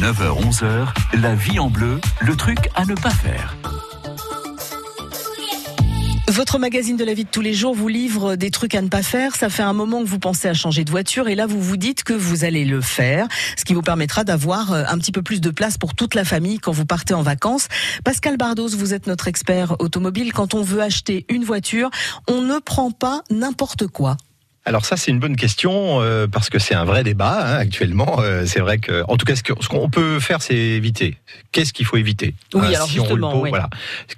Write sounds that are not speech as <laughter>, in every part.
9h-11h, la vie en bleu, le truc à ne pas faire. Votre magazine de la vie de tous les jours vous livre des trucs à ne pas faire. Ça fait un moment que vous pensez à changer de voiture et là vous vous dites que vous allez le faire, ce qui vous permettra d'avoir euh, un petit peu plus de place pour toute la famille quand vous partez en vacances. Pascal Bardos, vous êtes notre expert automobile. Quand on veut acheter une voiture, on ne prend pas n'importe quoi. Alors ça c'est une bonne question euh, parce que c'est un vrai débat hein, actuellement. Euh, c'est vrai que, en tout cas, ce qu'on peut faire, c'est éviter. Qu'est-ce qu'il faut éviter? Oui, hein, alors si justement, on voilà.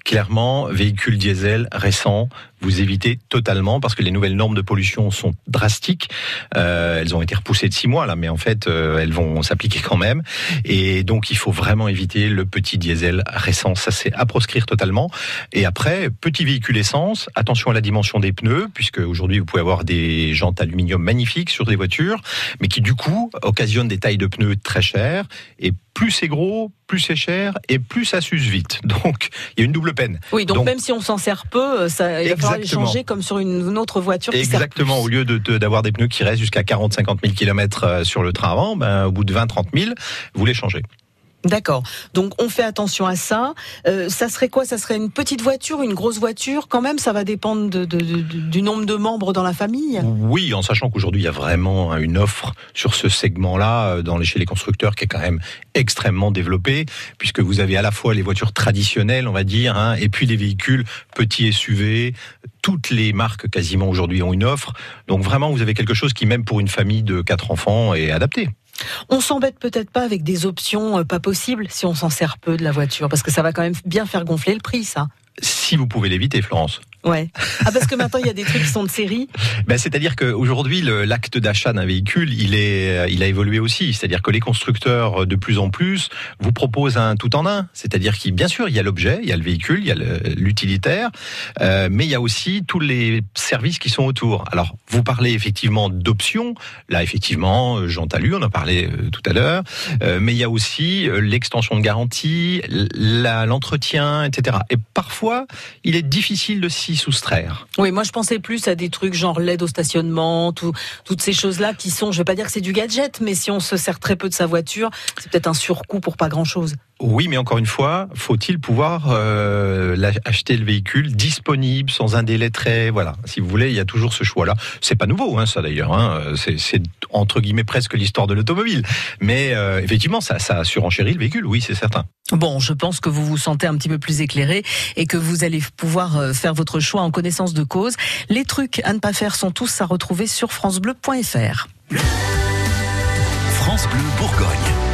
Clairement, véhicule diesel récent, vous évitez totalement parce que les nouvelles normes de pollution sont drastiques. Euh, elles ont été repoussées de six mois là, mais en fait euh, elles vont s'appliquer quand même. Et donc il faut vraiment éviter le petit diesel récent. Ça c'est à proscrire totalement. Et après petit véhicule essence, attention à la dimension des pneus puisque aujourd'hui vous pouvez avoir des jantes aluminium magnifiques sur des voitures, mais qui du coup occasionnent des tailles de pneus très chères et plus c'est gros, plus c'est cher et plus ça s'use vite. <laughs> Donc il y a une double peine. Oui, donc, même si on s'en sert peu, euh, ça, il va falloir les changer comme sur une, autre voiture. Exactement. au lieu d'avoir des pneus qui restent jusqu'à 40-50 000 km sur le train avant, ben, au bout de 20-30 000, vous les changez. D'accord. Donc on fait attention à ça. Euh, ça serait quoi? Ça serait une petite voiture, une grosse voiture? Quand même, ça va dépendre de, du nombre de membres dans la famille. Oui, en sachant qu'aujourd'hui il y a vraiment une offre sur ce segment-là euh, dans les, chez les constructeurs qui est quand même extrêmement développée, puisque vous avez à la fois les voitures traditionnelles, on va dire, hein, et puis les véhicules petits SUV. Toutes les marques quasiment aujourd'hui ont une offre. Donc vraiment, vous avez quelque chose qui même pour une famille de quatre enfants est adapté. On s'embête peut-être pas avec des options euh, pas possibles si on s'en sert peu de la voiture, parce que ça va quand même bien faire gonfler le prix, ça. Si vous pouvez l'éviter, Florence. Ouais. Ah parce que maintenant il y a des trucs qui sont de série. Ben c'est-à-dire qu'aujourd'hui l'acte d'achat d'un véhicule il est euh, il a évolué aussi. C'est-à-dire que les constructeurs de plus en plus vous proposent un tout en un. C'est-à-dire qu'il bien sûr il y a l'objet, il y a le véhicule, il y a l'utilitaire, euh, mais il y a aussi tous les services qui sont autour. Alors vous parlez effectivement d'options. Là effectivement euh, Jean Talu on en parlait euh, tout à l'heure, mais il y a aussi l'extension de garantie, l'entretien, etc. Et parfois il est difficile de s'y soustraire. Oui, moi je pensais plus à des trucs genre l'aide au stationnement, toutes ces choses-là qui sont, je vais pas dire que c'est du gadget, mais si on se sert très peu de sa voiture, c'est peut-être un surcoût pour pas grand-chose. Oui, mais encore une fois, faut-il pouvoir euh, acheter le véhicule disponible sans un délai très voilà. Si vous voulez, il y a toujours ce choix-là. C'est pas nouveau, hein, ça d'ailleurs. Hein. C'est entre guillemets presque l'histoire de l'automobile. Mais euh, effectivement, ça, ça surenchérit le véhicule. Oui, c'est certain. Bon, je pense que vous vous sentez un petit peu plus éclairé et que vous allez pouvoir euh, faire votre choix en connaissance de cause. Les trucs à ne pas faire sont tous à retrouver sur francebleu.fr. France Bleu Bourgogne.